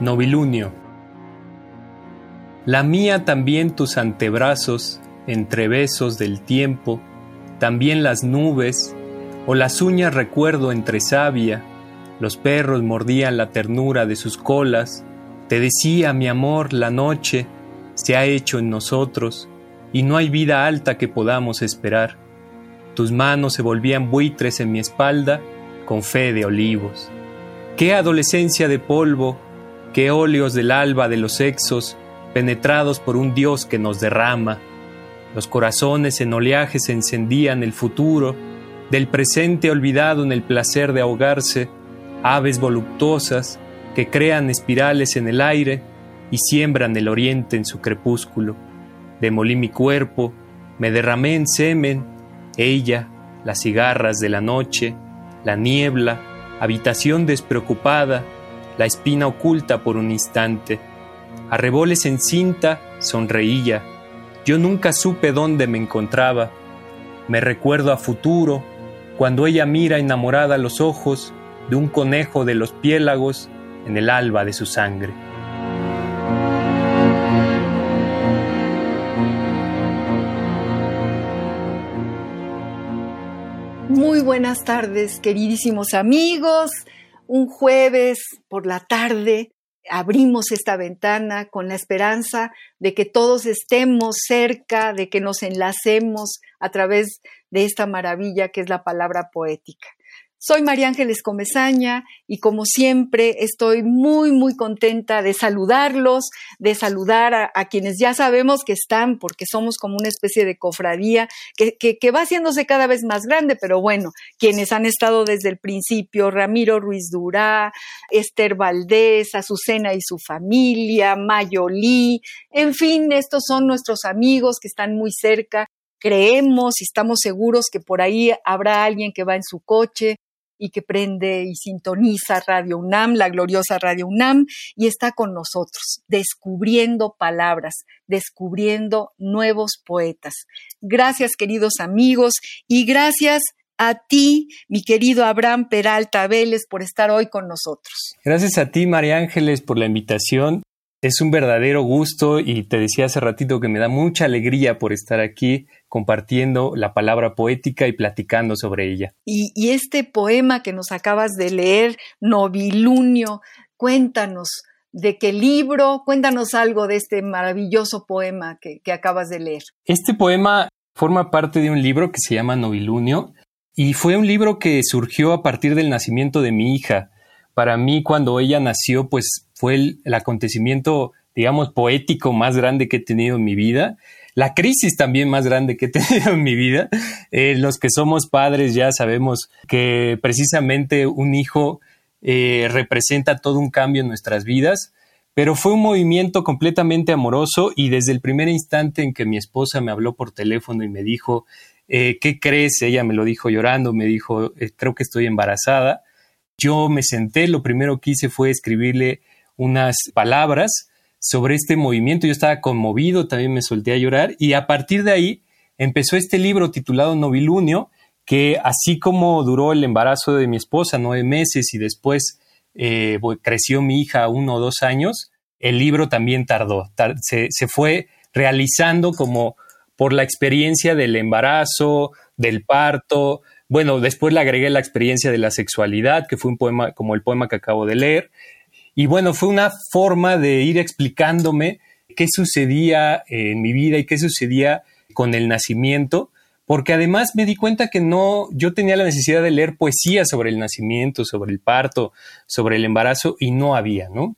Novilunio. La mía también tus antebrazos, entre besos del tiempo, también las nubes, o las uñas recuerdo entre savia, los perros mordían la ternura de sus colas, te decía mi amor, la noche se ha hecho en nosotros, y no hay vida alta que podamos esperar. Tus manos se volvían buitres en mi espalda, con fe de olivos. Qué adolescencia de polvo, qué óleos del alba de los sexos, penetrados por un Dios que nos derrama. Los corazones en oleaje se encendían el futuro, del presente olvidado en el placer de ahogarse, aves voluptuosas que crean espirales en el aire y siembran el oriente en su crepúsculo. Demolí mi cuerpo, me derramé en semen, ella, las cigarras de la noche, la niebla, habitación despreocupada, la espina oculta por un instante. Arreboles en cinta, sonreía. Yo nunca supe dónde me encontraba. Me recuerdo a futuro, cuando ella mira enamorada los ojos de un conejo de los piélagos en el alba de su sangre. Muy buenas tardes, queridísimos amigos un jueves por la tarde abrimos esta ventana con la esperanza de que todos estemos cerca, de que nos enlacemos a través de esta maravilla que es la palabra poética. Soy María Ángeles Comezaña y como siempre estoy muy, muy contenta de saludarlos, de saludar a, quienes ya sabemos que están, porque somos como una especie de cofradía que, que, va haciéndose cada vez más grande, pero bueno, quienes han estado desde el principio, Ramiro Ruiz Durá, Esther Valdés, Azucena y su familia, Mayolí, en fin, estos son nuestros amigos que están muy cerca. Creemos y estamos seguros que por ahí habrá alguien que va en su coche y que prende y sintoniza Radio UNAM, la gloriosa Radio UNAM, y está con nosotros, descubriendo palabras, descubriendo nuevos poetas. Gracias, queridos amigos, y gracias a ti, mi querido Abraham Peralta Vélez, por estar hoy con nosotros. Gracias a ti, María Ángeles, por la invitación. Es un verdadero gusto y te decía hace ratito que me da mucha alegría por estar aquí compartiendo la palabra poética y platicando sobre ella. Y, este poema que nos acabas de leer, Novilunio, cuéntanos de qué libro, cuéntanos algo de este maravilloso poema que, que acabas de leer. Este poema forma parte de un libro que se llama Novilunio y fue un libro que surgió a partir del nacimiento de mi hija para mí cuando ella nació, pues fue el, acontecimiento, digamos, poético más grande que he tenido en mi vida. La crisis también más grande que he tenido en mi vida. Eh, los que somos padres ya sabemos que precisamente un hijo eh, representa todo un cambio en nuestras vidas, pero fue un movimiento completamente amoroso y desde el primer instante en que mi esposa me habló por teléfono y me dijo, eh, ¿qué crees? Ella me lo dijo llorando, me dijo, creo que estoy embarazada yo me senté, lo primero que hice fue escribirle unas palabras sobre este movimiento. Yo estaba conmovido, también me solté a llorar y a partir de ahí empezó este libro titulado Novilunio, que así como duró el embarazo de mi esposa nueve meses y después eh, creció mi hija uno o dos años, el libro también tardó, se, se fue realizando como por la experiencia del embarazo, del parto, bueno, después le agregué la experiencia de la sexualidad, que fue un poema como el poema que acabo de leer. Y bueno, fue una forma de ir explicándome qué sucedía en mi vida y qué sucedía con el nacimiento, porque además me di cuenta que no, yo tenía la necesidad de leer poesía sobre el nacimiento, sobre el parto, sobre el embarazo y no había, ¿no?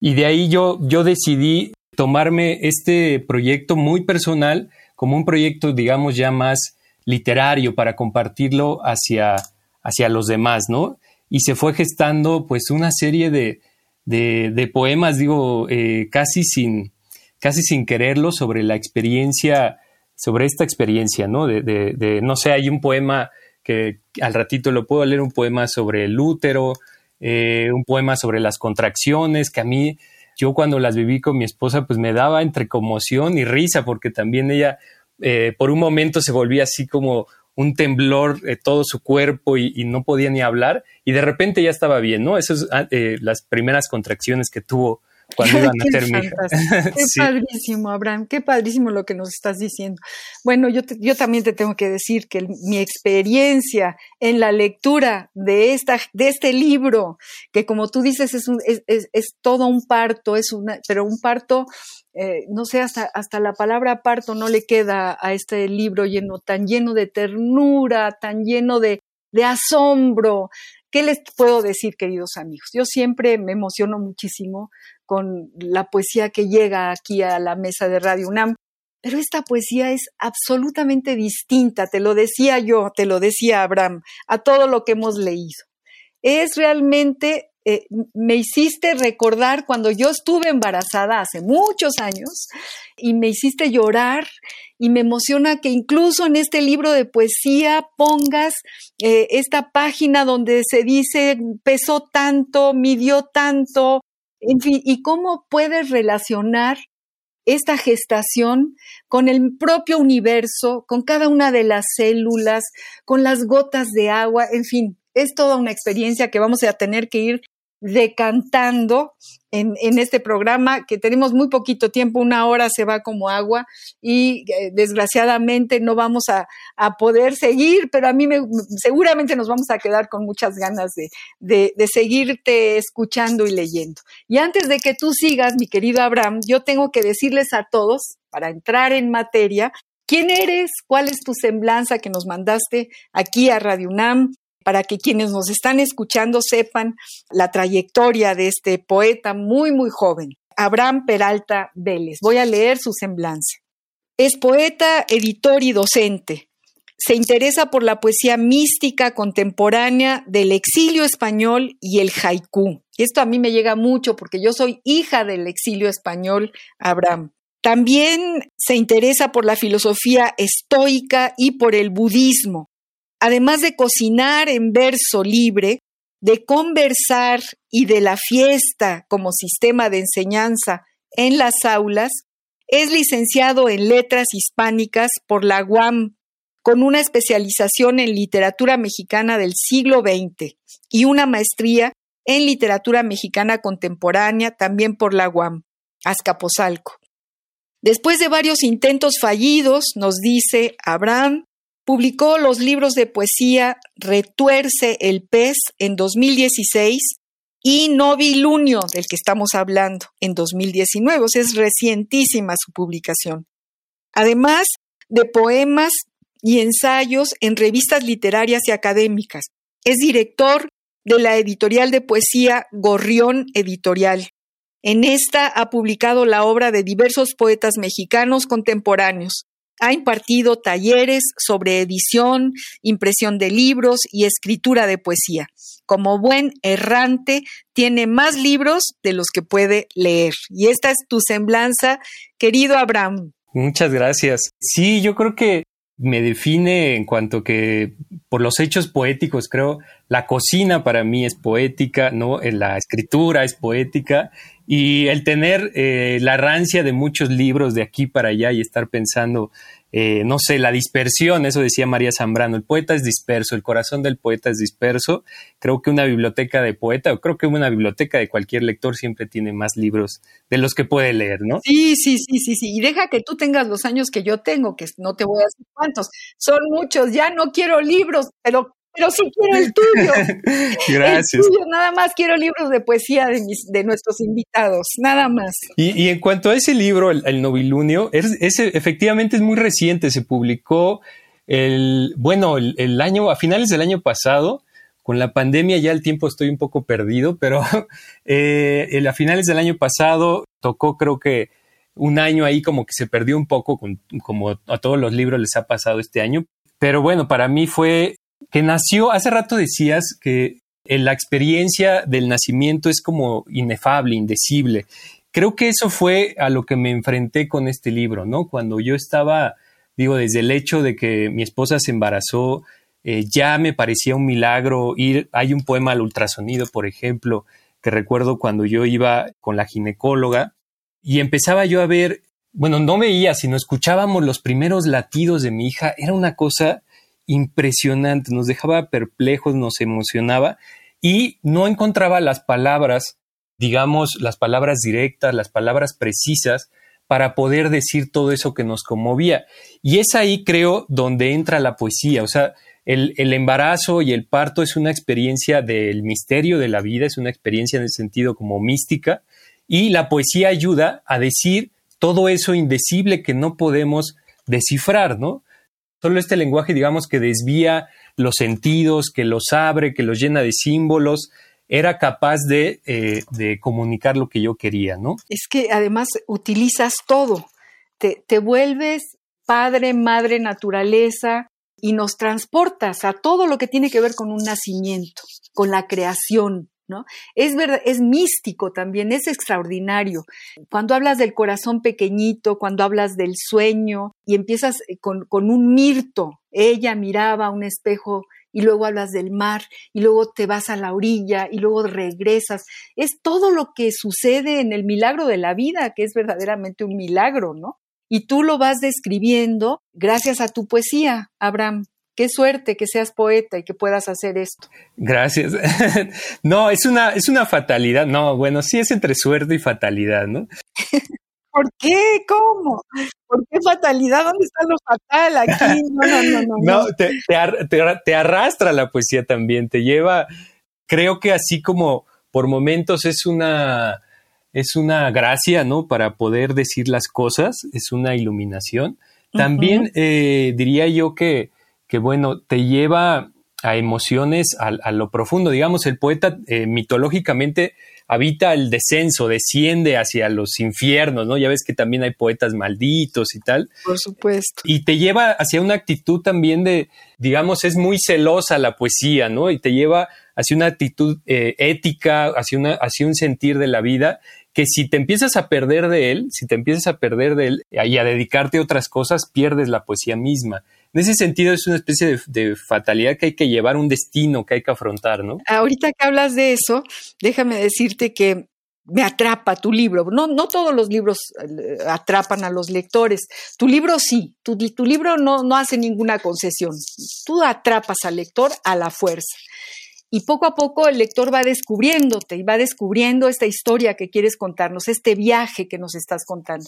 Y de ahí yo, yo decidí tomarme este proyecto muy personal como un proyecto, digamos, ya más literario para compartirlo hacia, hacia los demás, ¿no? Y se fue gestando pues una serie de, de, poemas, digo, eh, casi, sin, casi sin quererlo, sobre la experiencia, sobre esta experiencia, ¿no? De, de, no sé, hay un poema que al ratito lo puedo leer, un poema sobre el útero, eh, un poema sobre las contracciones, que a mí, yo cuando las viví con mi esposa, pues me daba entre conmoción y risa, porque también ella eh, por un momento se volvía así como un temblor de todo su cuerpo y, no podía ni hablar y de repente ya estaba bien, ¿no? Esas son ah, eh, las primeras contracciones que tuvo cuando iban a mi Qué padrísimo, Abraham, qué padrísimo lo que nos estás diciendo. Todo. yo, yo también te tengo que decir que mi experiencia en la lectura de, esta, de este libro, que como tú dices es, un, es, es, es todo un parto, es una, pero un parto eh, no sé, hasta, hasta la palabra parto no le queda a este libro lleno, tan lleno de ternura, tan lleno de, de asombro. ¿Qué les puedo decir, queridos amigos? Yo siempre me emociono muchísimo con la poesía que llega aquí a la mesa de Radio UNAM, pero esta poesía es absolutamente distinta, te lo decía yo, te lo decía Abraham, a todo lo que hemos leído. Es realmente eh, me hiciste recordar cuando yo estuve embarazada hace muchos años y me hiciste llorar y me emociona que incluso en este libro de poesía pongas eh, esta página donde se dice pesó tanto, midió tanto, en fin, y cómo puedes relacionar esta gestación con el propio universo, con cada una de las células, con las gotas de agua, en fin, es toda una experiencia que vamos a tener que ir decantando en, en, este programa, que tenemos muy poquito tiempo, una hora se va como agua y eh, desgraciadamente no vamos a, a, poder seguir, pero a mí me, seguramente nos vamos a quedar con muchas ganas de, de, de seguirte escuchando y leyendo. Y antes de que tú sigas, mi querido Abraham, yo tengo que decirles a todos, para entrar en materia, ¿Quién eres? ¿Cuál es tu semblanza que nos mandaste aquí a Radio UNAM? Para que quienes nos están escuchando sepan la trayectoria de este poeta muy, muy joven, Abraham Peralta Vélez. Voy a leer su semblanza. Es poeta, editor y docente. Se interesa por la poesía mística contemporánea del exilio español y el haiku. Esto a mí me llega mucho porque yo soy hija del exilio español, Abraham. También se interesa por la filosofía estoica y por el budismo además de cocinar en verso libre, de conversar y de la fiesta como sistema de enseñanza en las aulas, es licenciado en Letras Hispánicas por la UAM, con una especialización en literatura mexicana del siglo XX y una maestría en literatura mexicana contemporánea también por la UAM, Azcapotzalco. Después de varios intentos fallidos, nos dice Abraham, Publicó los libros de poesía Retuerce el pez en 2016 y Novilunio, del que estamos hablando, en 2019. es recientísima su publicación. Además de poemas y ensayos en revistas literarias y académicas. Es director de la editorial de poesía Gorrión Editorial. En esta ha publicado la obra de diversos poetas mexicanos contemporáneos, ha impartido talleres sobre edición, impresión de libros y escritura de poesía. Como buen errante, tiene más libros de los que puede leer. Y esta es tu semblanza, querido Abraham. Muchas gracias. Sí, yo creo que me define en cuanto que por los hechos poéticos, creo, la cocina para mí es poética, ¿no? La escritura es poética y el tener eh, la rancia de muchos libros de aquí para allá y estar pensando, eh, no sé, la dispersión, eso decía María Zambrano, el poeta es disperso, el corazón del poeta es disperso. Creo que una biblioteca de poeta, o creo que una biblioteca de cualquier lector siempre tiene más libros de los que puede leer, ¿no? Sí, sí, sí, sí, sí. Y deja que tú tengas los años que yo tengo, que no te voy a decir cuántos, son muchos, ya no quiero libros, pero pero sí quiero el tuyo. Gracias. El tuyo, nada más quiero libros de poesía de, mis, de nuestros invitados, nada más. Y, y, en cuanto a ese libro, el, Novilunio, es, efectivamente es muy reciente, se publicó el, bueno, el, año, a finales del año pasado, con la pandemia ya el tiempo estoy un poco perdido, pero eh, a finales del año pasado tocó creo que un año ahí como que se perdió un poco, como a todos los libros les ha pasado este año. Pero bueno, para mí fue que nació, hace rato decías que la experiencia del nacimiento es como inefable, indecible. Creo que eso fue a lo que me enfrenté con este libro, ¿no? Cuando yo estaba, digo, desde el hecho de que mi esposa se embarazó, eh, ya me parecía un milagro ir, hay un poema al ultrasonido, por ejemplo, que recuerdo cuando yo iba con la ginecóloga y empezaba yo a ver, bueno, no veía, sino escuchábamos los primeros latidos de mi hija, era una cosa impresionante, nos dejaba perplejos, nos emocionaba y no encontraba las palabras digamos, las palabras directas, las palabras precisas para poder decir todo eso que nos conmovía. Y es ahí, creo, donde entra la poesía. O sea, el, embarazo y el parto es una experiencia del misterio de la vida, es una experiencia en el sentido como mística, y la poesía ayuda a decir todo eso indecible que no podemos descifrar, ¿no? Solo este lenguaje, digamos, que desvía los sentidos, que los abre, que los llena de símbolos, era capaz de, eh, de, comunicar lo que yo quería, ¿no? Es que además utilizas todo, te, te vuelves padre, madre, naturaleza y nos transportas a todo lo que tiene que ver con un nacimiento, con la creación, Es verdad, es místico también, es extraordinario. Cuando hablas del corazón pequeñito, cuando hablas del sueño y empiezas con, con un mirto, ella miraba un espejo y luego hablas del mar y luego te vas a la orilla y luego regresas. Es todo lo que sucede en el milagro de la vida, que es verdaderamente un milagro, ¿no? Y tú lo vas describiendo gracias a tu poesía, Abraham. Qué suerte que seas poeta y que puedas hacer esto. Gracias. no, es una, es una fatalidad. No, bueno, sí es entre suerte y fatalidad, ¿no? ¿Por qué? ¿Cómo? ¿Por qué fatalidad? ¿Dónde está lo fatal aquí? No, no, no, no. no te, te, arrastra la poesía también, te lleva, creo que así como por momentos es una, es una gracia, ¿no? Para poder decir las cosas, es una iluminación. También eh, diría yo que, que, bueno, te lleva a emociones, a, lo profundo. Digamos, el poeta eh, mitológicamente habita el descenso, desciende hacia los infiernos, ¿no? Ya ves que también hay poetas malditos y tal. Por supuesto. Y te lleva hacia una actitud también de, digamos, es muy celosa la poesía, ¿no? Y te lleva hacia una actitud eh, ética, hacia, una, hacia un sentir de la vida que si te empiezas a perder de él, si te empiezas a perder de él y a dedicarte a otras cosas, pierdes la poesía misma. En ese sentido es una especie de, fatalidad que hay que llevar, un destino que hay que afrontar, ¿no? Ahorita que hablas de eso, déjame decirte que me atrapa tu libro. No, no todos los libros eh, atrapan a los lectores. Tu libro sí, tu, tu libro no, no hace ninguna concesión. Tú atrapas al lector a la fuerza y poco a poco el lector va descubriéndote y va descubriendo esta historia que quieres contarnos, este viaje que nos estás contando.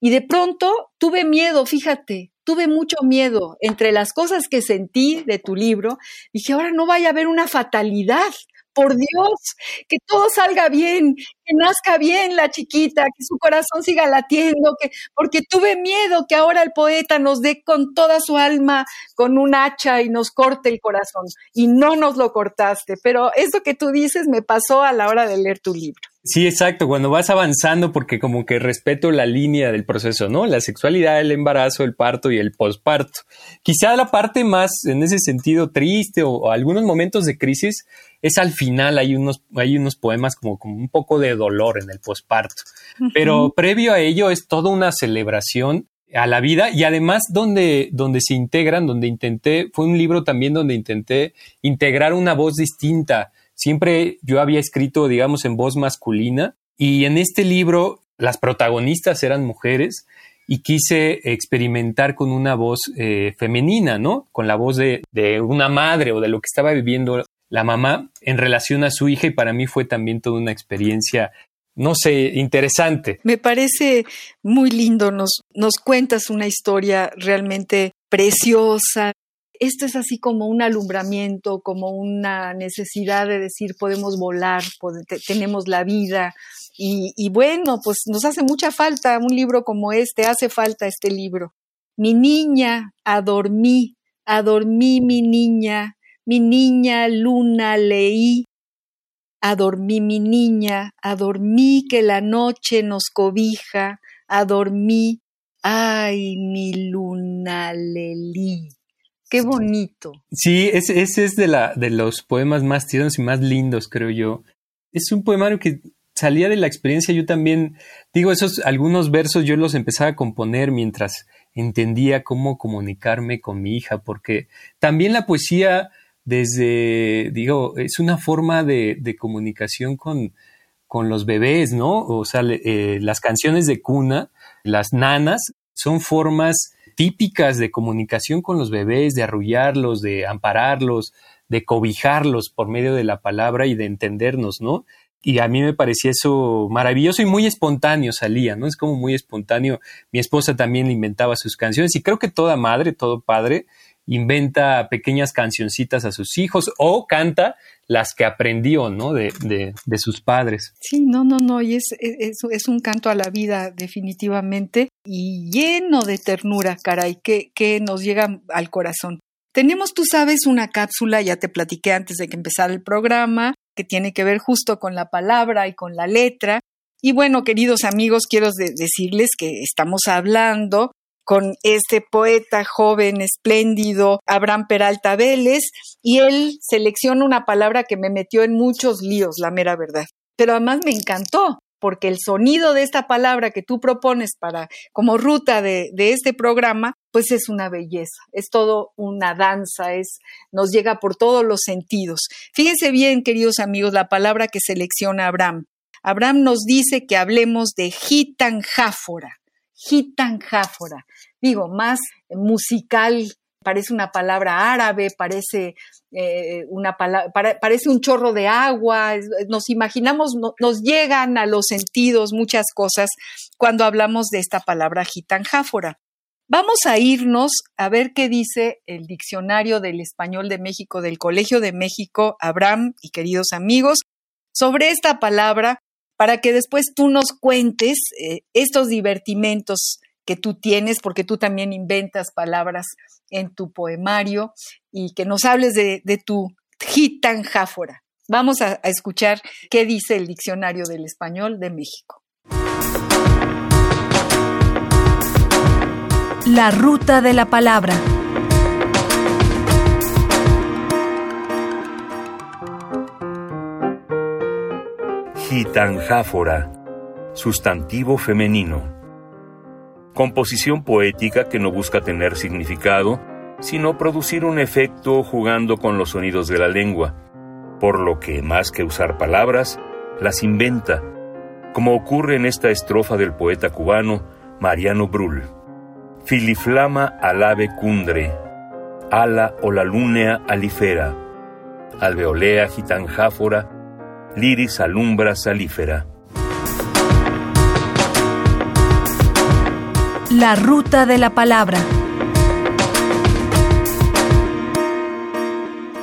Y de pronto tuve miedo, fíjate, tuve mucho miedo entre las cosas que sentí de tu libro. Dije, ahora no vaya a haber una fatalidad, por Dios, que todo salga bien, que nazca bien la chiquita, que su corazón siga latiendo, que, porque tuve miedo que ahora el poeta nos dé con toda su alma, con un hacha y nos corte el corazón. Y no nos lo cortaste, pero eso que tú dices me pasó a la hora de leer tu libro. Sí, exacto, cuando vas avanzando, porque como que respeto la línea del proceso, ¿no? La sexualidad, el embarazo, el parto y el posparto. Quizá la parte más, en ese sentido, triste o, algunos momentos de crisis es al final, hay unos, hay unos poemas como, como un poco de dolor en el posparto. Pero previo a ello es toda una celebración a la vida y además donde, donde se integran, donde intenté, fue un libro también donde intenté integrar una voz distinta Siempre yo había escrito, digamos, en voz masculina y en este libro las protagonistas eran mujeres y quise experimentar con una voz eh, femenina, ¿no? Con la voz de, de, una madre o de lo que estaba viviendo la mamá en relación a su hija y para mí fue también toda una experiencia, no sé, interesante. Me parece muy lindo, nos, nos cuentas una historia realmente preciosa, esto es así como un alumbramiento, como una necesidad de decir podemos volar, tenemos la vida. Y, bueno, pues nos hace mucha falta un libro como este, hace falta este libro. Mi niña, a dormí, Adormí mi niña, mi niña luna leí. Adormí mi niña, adormí que la noche nos cobija, adormí, ay, mi luna lelí. Qué bonito. Sí, ese, es de, la, de los poemas más tiernos y más lindos, creo yo. Es un poemario que salía de la experiencia. Yo también, digo, esos algunos versos yo los empezaba a componer mientras entendía cómo comunicarme con mi hija, porque también la poesía, desde, digo, es una forma de, comunicación con, con los bebés, ¿no? O sea, eh, las canciones de cuna, las nanas, son formas típicas de comunicación con los bebés, de arrullarlos, de ampararlos, de cobijarlos por medio de la palabra y de entendernos, ¿no? Y a mí me parecía eso maravilloso y muy espontáneo salía, ¿no? Es como muy espontáneo. Mi esposa también inventaba sus canciones y creo que toda madre, todo padre, inventa pequeñas cancioncitas a sus hijos o canta las que aprendió, ¿no? De, de, de sus padres. Sí, no, no, no, y es, es, es, un canto a la vida definitivamente y lleno de ternura, caray, que, que nos llega al corazón. Tenemos, tú sabes, una cápsula, ya te platiqué antes de que empezara el programa, que tiene que ver justo con la palabra y con la letra. Y bueno, queridos amigos, quiero decirles que estamos hablando con este poeta joven, espléndido, Abraham Peralta Vélez, y él selecciona una palabra que me metió en muchos líos, la mera verdad. Pero además me encantó, porque el sonido de esta palabra que tú propones para como ruta de, este programa, pues es una belleza, es todo una danza, es nos llega por todos los sentidos. Fíjense bien, queridos amigos, la palabra que selecciona Abraham. Abraham nos dice que hablemos de gitanjáfora, gitanjáfora. Digo, más musical parece una palabra árabe, parece eh, una parece un chorro de agua, nos imaginamos, nos llegan a los sentidos muchas cosas cuando hablamos de esta palabra gitanjáfora. Vamos a irnos a ver qué dice el diccionario del español de México del Colegio de México, Abraham y queridos amigos, sobre esta palabra para que después tú nos cuentes eh, estos divertimentos que tú tienes, porque tú también inventas palabras en tu poemario y que nos hables de, tu gitanjáfora. Vamos a escuchar qué dice el Diccionario del Español de México. La ruta de la palabra. Gitanjáfora, sustantivo femenino composición poética que no busca tener significado, sino producir un efecto jugando con los sonidos de la lengua, por lo que, más que usar palabras, las inventa, como ocurre en esta estrofa del poeta cubano Mariano Brull. Filiflama alave cundre, ala o la lunea alifera, alveolea gitanjáfora, liris alumbra salífera. La ruta de la palabra.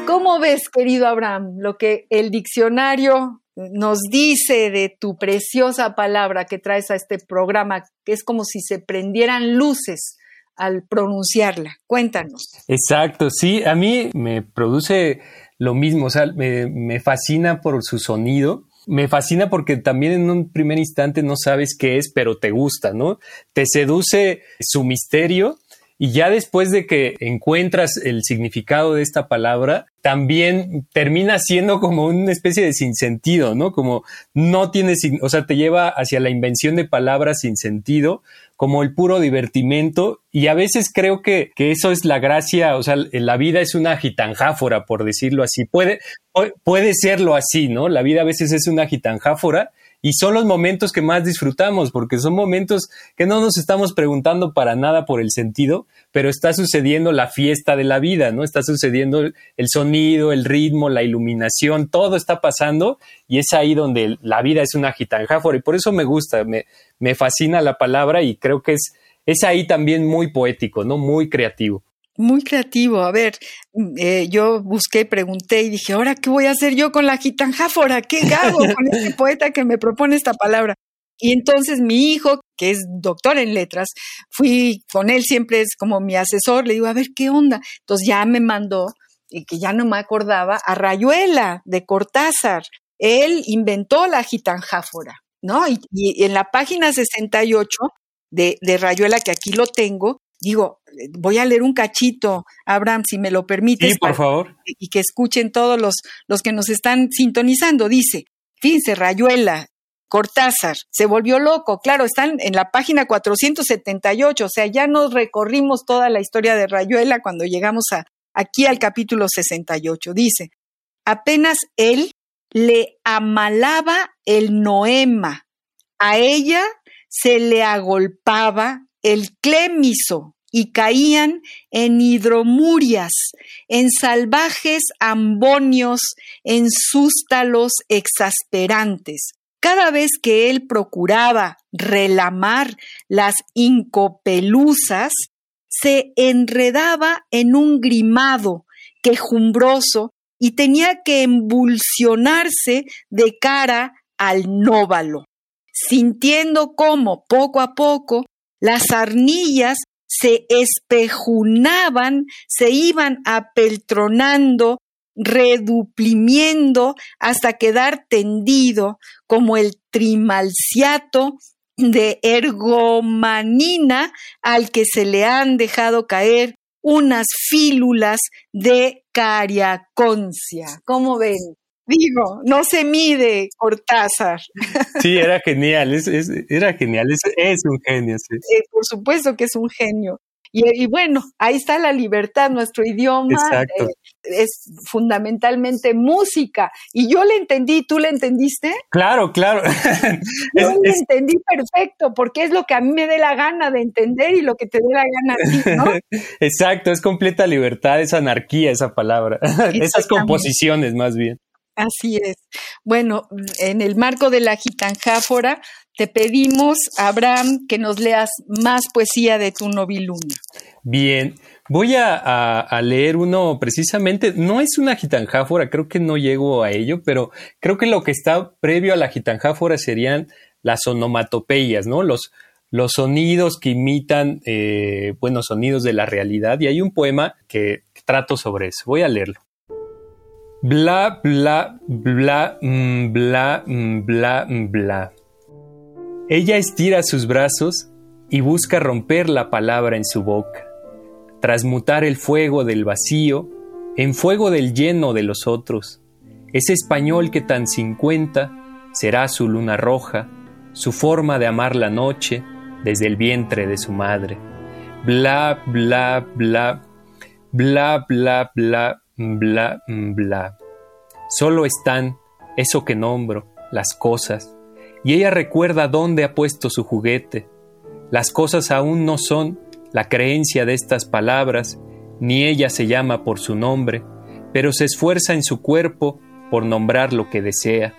¿Cómo ves, querido Abraham, lo que el diccionario nos dice de tu preciosa palabra que traes a este programa, que es como si se prendieran luces al pronunciarla? Cuéntanos. Exacto, sí, a mí me produce lo mismo, o sea, me, me fascina por su sonido me fascina porque también en un primer instante no sabes qué es, pero te gusta, ¿no? Te seduce su misterio y ya después de que encuentras el significado de esta palabra, también termina siendo como una especie de sinsentido, ¿no? Como no tiene, o sea, te lleva hacia la invención de palabras sin sentido, como el puro divertimento. Y a veces creo que, que eso es la gracia, o sea, la vida es una gitanjáfora, por decirlo así. Puede, puede serlo así, ¿no? La vida a veces es una gitanjáfora y son los momentos que más disfrutamos, porque son momentos que no nos estamos preguntando para nada por el sentido, pero está sucediendo la fiesta de la vida, ¿no? Está sucediendo el sonido, el ritmo, la iluminación, todo está pasando y es ahí donde la vida es una gitanjáfora y por eso me gusta, me, me fascina la palabra y creo que es, es ahí también muy poético, ¿no? Muy creativo. Muy creativo. A ver, eh, yo busqué, pregunté y dije, ahora, ¿qué voy a hacer yo con la gitanjáfora? ¿Qué hago con este poeta que me propone esta palabra? Y entonces mi hijo, que es doctor en letras, fui con él siempre es como mi asesor, le digo, a ver qué onda. Entonces ya me mandó, y que ya no me acordaba, a Rayuela de Cortázar. Él inventó la gitanjáfora, ¿no? Y, y en la página 68 de, de Rayuela, que aquí lo tengo, digo, voy a leer un cachito, Abraham, si me lo permites. Sí, por favor. Y que escuchen todos los, los que nos están sintonizando. Dice, fíjense, Rayuela, Cortázar, se volvió loco. Claro, están en la página 478, o sea, ya nos recorrimos toda la historia de Rayuela cuando llegamos a, aquí al capítulo 68. Dice, apenas él le amalaba el noema, a ella se le agolpaba el clémiso y caían en hidromurias, en salvajes ambonios, en sústalos exasperantes. Cada vez que él procuraba relamar las incopelusas, se enredaba en un grimado quejumbroso y tenía que embulsionarse de cara al nóvalo, sintiendo cómo poco a poco las arnillas se espejunaban, se iban apeltronando, reduplimiendo hasta quedar tendido como el trimalciato de ergomanina al que se le han dejado caer unas fílulas de cariaconcia. ¿Cómo ven? Digo, no se mide Cortázar. Sí, era genial, es, era genial, es, un genio. Sí. Eh, por supuesto que es un genio. Y, bueno, ahí está la libertad, nuestro idioma eh, es fundamentalmente música. Y yo le entendí, ¿tú le entendiste? Claro, claro. yo le entendí perfecto, porque es lo que a mí me dé la gana de entender y lo que te dé la gana a ti, ¿no? Exacto, es completa libertad, es anarquía esa palabra, esas composiciones más bien. Así es. Bueno, en el marco de la gitanjáfora, te pedimos, Abraham, que nos leas más poesía de tu novilunio. Bien, voy a, leer uno precisamente, no es una gitanjáfora, creo que no llego a ello, pero creo que lo que está previo a la gitanjáfora serían las onomatopeyas, ¿no? Los, los sonidos que imitan, eh, buenos sonidos de la realidad. Y hay un poema que trato sobre eso. Voy a leerlo. Bla, bla, bla, mm, bla, mm, bla, mm, bla. Ella estira sus brazos y busca romper la palabra en su boca, transmutar el fuego del vacío en fuego del lleno de los otros. Ese español que tan cincuenta será su luna roja, su forma de amar la noche desde el vientre de su madre. Bla, bla, bla, bla, bla, bla, bla, bla. Solo están, eso que nombro, las cosas, y ella recuerda dónde ha puesto su juguete. Las cosas aún no son la creencia de estas palabras, ni ella se llama por su nombre, pero se esfuerza en su cuerpo por nombrar lo que desea.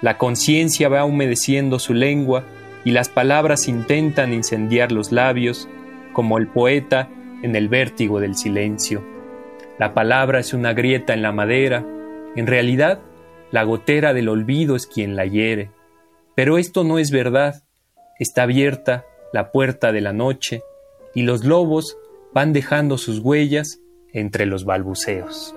La conciencia va humedeciendo su lengua y las palabras intentan incendiar los labios, como el poeta en el vértigo del silencio. La palabra es una grieta en la madera, en realidad la gotera del olvido es quien la hiere. Pero esto no es verdad. Está abierta la puerta de la noche y los lobos van dejando sus huellas entre los balbuceos.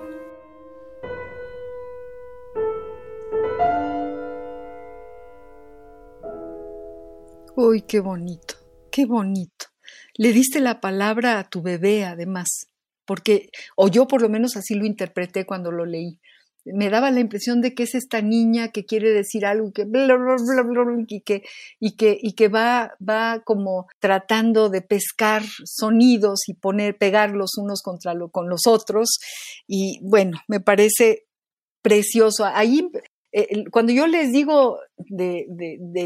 Uy, qué bonito, qué bonito. Le diste la palabra a tu bebé, además porque, o yo por lo menos así lo interpreté cuando lo leí. Me daba la impresión de que es esta niña que quiere decir algo que y que, y que, y que va, va como tratando de pescar sonidos y poner, pegarlos unos contra lo, con los otros. Y bueno, me parece precioso. Ahí eh, cuando yo les digo de,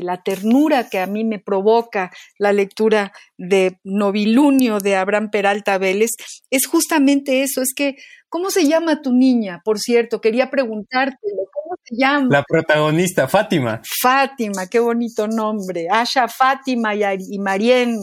la ternura que a mí me provoca la lectura de Novilunio de Abraham Peralta Vélez, es justamente eso, es que, ¿cómo se llama tu niña? Por cierto, quería preguntártelo, ¿cómo se llama? La protagonista, Fátima. Fátima, qué bonito nombre. Asha, Fátima y, y Marien,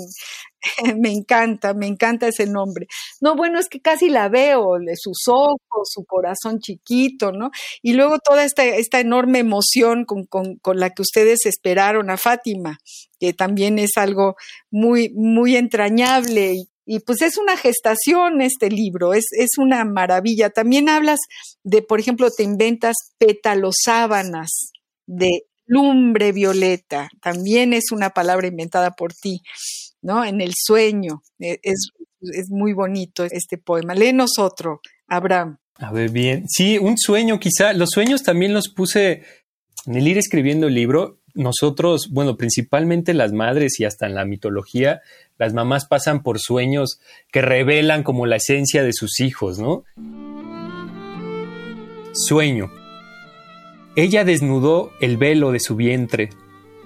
me encanta, me encanta ese nombre. No, bueno, es que casi la veo, de sus ojos, su corazón chiquito, ¿no? Y luego toda esta, esta enorme emoción con, con, con, la que ustedes esperaron a Fátima, que también es algo muy, muy entrañable. Y, pues es una gestación este libro, es, es una maravilla. También hablas de, por ejemplo, te inventas pétalos sábanas de lumbre violeta, también es una palabra inventada por ti. ¿No? En el sueño. E, es, es muy bonito este poema. Léenos otro, Abraham. A ver, bien. Sí, un sueño quizá. Los sueños también los puse en el ir escribiendo el libro. Nosotros, bueno, principalmente las madres y hasta en la mitología, las mamás pasan por sueños que revelan como la esencia de sus hijos, ¿no? Sueño. Ella desnudó el velo de su vientre,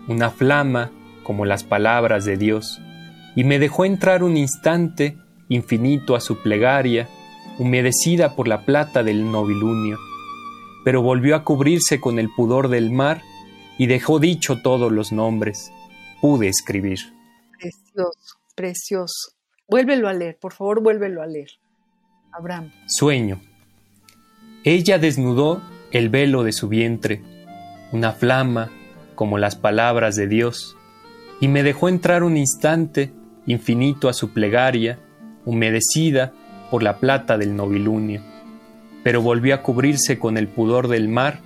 una flama como las palabras de Dios y me dejó entrar un instante infinito a su plegaria, humedecida por la plata del novilunio, pero volvió a cubrirse con el pudor del mar y dejó dicho todos los nombres. Pude escribir. Precioso, precioso. Vuélvelo a leer, por favor, vuélvelo a leer. Abraham. Sueño. Ella desnudó el velo de su vientre, una flama como las palabras de Dios, y me dejó entrar un instante infinito a su plegaria, humedecida por la plata del novilunio, pero volvió a cubrirse con el pudor del mar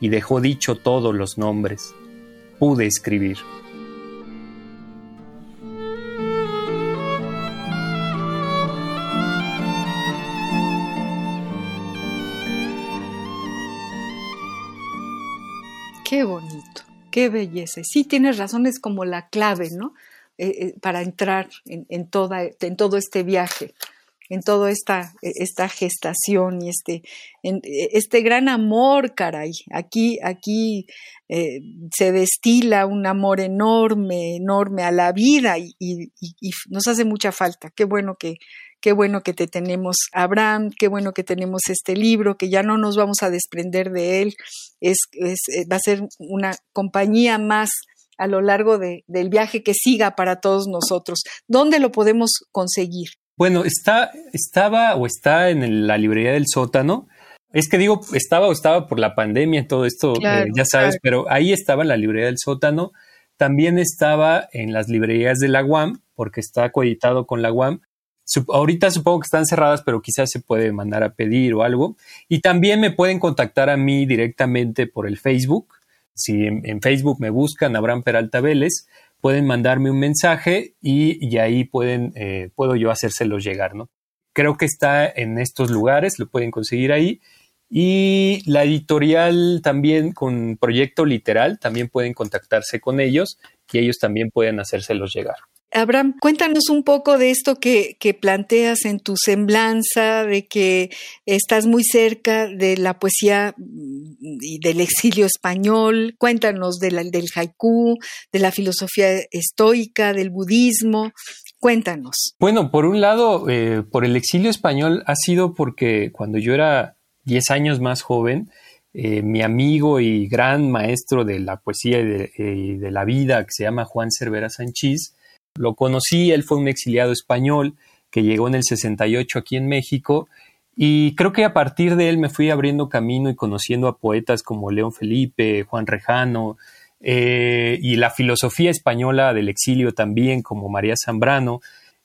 y dejó dicho todos los nombres. Pude escribir. Qué bonito, qué belleza. Sí, tienes razón, es como la clave, ¿no? Eh, eh, para entrar en, toda, en todo este viaje, en toda esta, esta gestación y este, este gran amor, caray. Aquí, aquí eh, se destila un amor enorme, enorme a la vida y, nos hace mucha falta. Qué bueno que, qué bueno que te tenemos, Abraham, qué bueno que tenemos este libro, que ya no nos vamos a desprender de él. Es, es va a ser una compañía más a lo largo de, del viaje que siga para todos nosotros. ¿Dónde lo podemos conseguir? Bueno, está, estaba o está en la librería del sótano. Es que digo, estaba o estaba por la pandemia, todo esto, eh, ya sabes, pero ahí estaba en la librería del sótano. También estaba en las librerías de la UAM, porque está coeditado con la UAM. ahorita supongo que están cerradas, pero quizás se puede mandar a pedir o algo. Y también me pueden contactar a mí directamente por el Facebook si en, Facebook me buscan Abraham Peralta Vélez, pueden mandarme un mensaje y, ahí pueden, eh, puedo yo hacérselos llegar, ¿no? Creo que está en estos lugares, lo pueden conseguir ahí. Y la editorial también con Proyecto Literal, también pueden contactarse con ellos y ellos también pueden hacérselos llegar. Abraham, cuéntanos un poco de esto que, planteas en tu semblanza, de que estás muy cerca de la poesía mm, y del exilio español. Cuéntanos del haiku, de la filosofía estoica, del budismo. Cuéntanos. Bueno, por un lado, eh, por el exilio español ha sido porque cuando yo era 10 años más joven, eh, mi amigo y gran maestro de la poesía y de, de, la vida, que se llama Juan Cervera Sanchís, lo conocí, él fue un exiliado español que llegó en el 68 aquí en México y creo que a partir de él me fui abriendo camino y conociendo a poetas como León Felipe, Juan Rejano eh, y la filosofía española del exilio también como María Zambrano.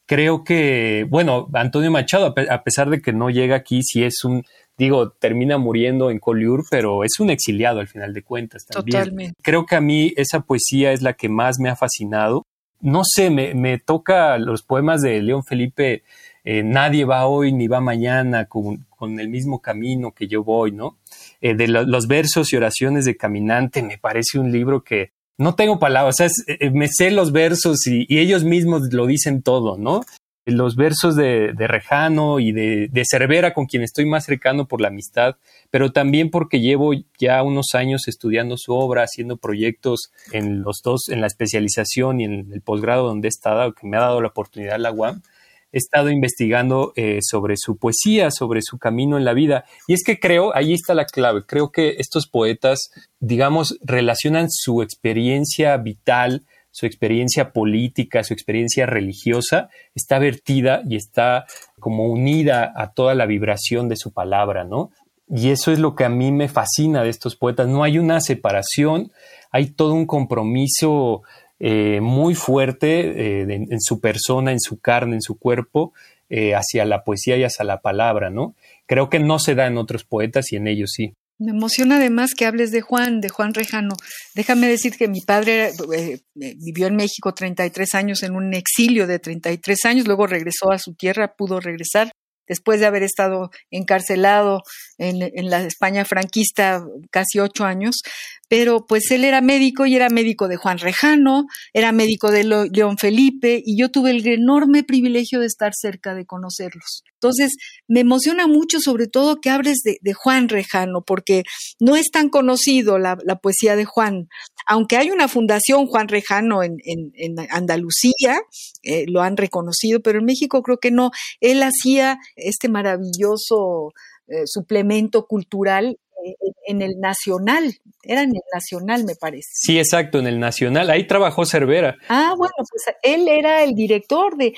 Creo que, bueno, Antonio Machado, a pesar de que no llega aquí, sí es un, digo, termina muriendo en Collioure, pero es un exiliado al final de cuentas también. Totalmente. Creo que a mí esa poesía es la que más me ha fascinado no sé, me, toca los poemas de León Felipe, eh, nadie va hoy ni va mañana con, el mismo camino que yo voy, ¿no? Eh, de los versos y oraciones de Caminante, me parece un libro que no tengo palabras, o sea, eh, me sé los versos y, ellos mismos lo dicen todo, ¿no? Los versos de, Rejano y de, de Cervera, con quien estoy más cercano por la amistad, pero también porque llevo ya unos años estudiando su obra, haciendo proyectos en los dos, en la especialización y en el posgrado donde he estado, que me ha dado la oportunidad la UAM. He estado investigando eh, sobre su poesía, sobre su camino en la vida. Y es que creo, ahí está la clave, creo que estos poetas, digamos, relacionan su experiencia vital su experiencia política, su experiencia religiosa, está vertida y está como unida a toda la vibración de su palabra, ¿no? Y eso es lo que a mí me fascina de estos poetas. No hay una separación, hay todo un compromiso eh, muy fuerte eh, en, su persona, en su carne, en su cuerpo, eh, hacia la poesía y hacia la palabra, ¿no? Creo que no se da en otros poetas y en ellos sí. Me emociona además que hables de Juan, de Juan Rejano. Déjame decir que mi padre vivió en México 33 años en un exilio de 33 años, luego regresó a su tierra, pudo regresar después de haber estado encarcelado en, la España franquista casi ocho años, pero pues él era médico y era médico de Juan Rejano, era médico de León Felipe y yo tuve el enorme privilegio de estar cerca de conocerlos. Entonces, me emociona mucho sobre todo que hables de, Juan Rejano, porque no es tan conocido la, poesía de Juan, aunque hay una fundación Juan Rejano en, Andalucía, eh, lo han reconocido, pero en México creo que no. Él hacía este maravilloso eh, suplemento cultural eh, en el Nacional, era en el Nacional, me parece. Sí, exacto, en el Nacional. Ahí trabajó Cervera. Ah, bueno, pues él era el director de.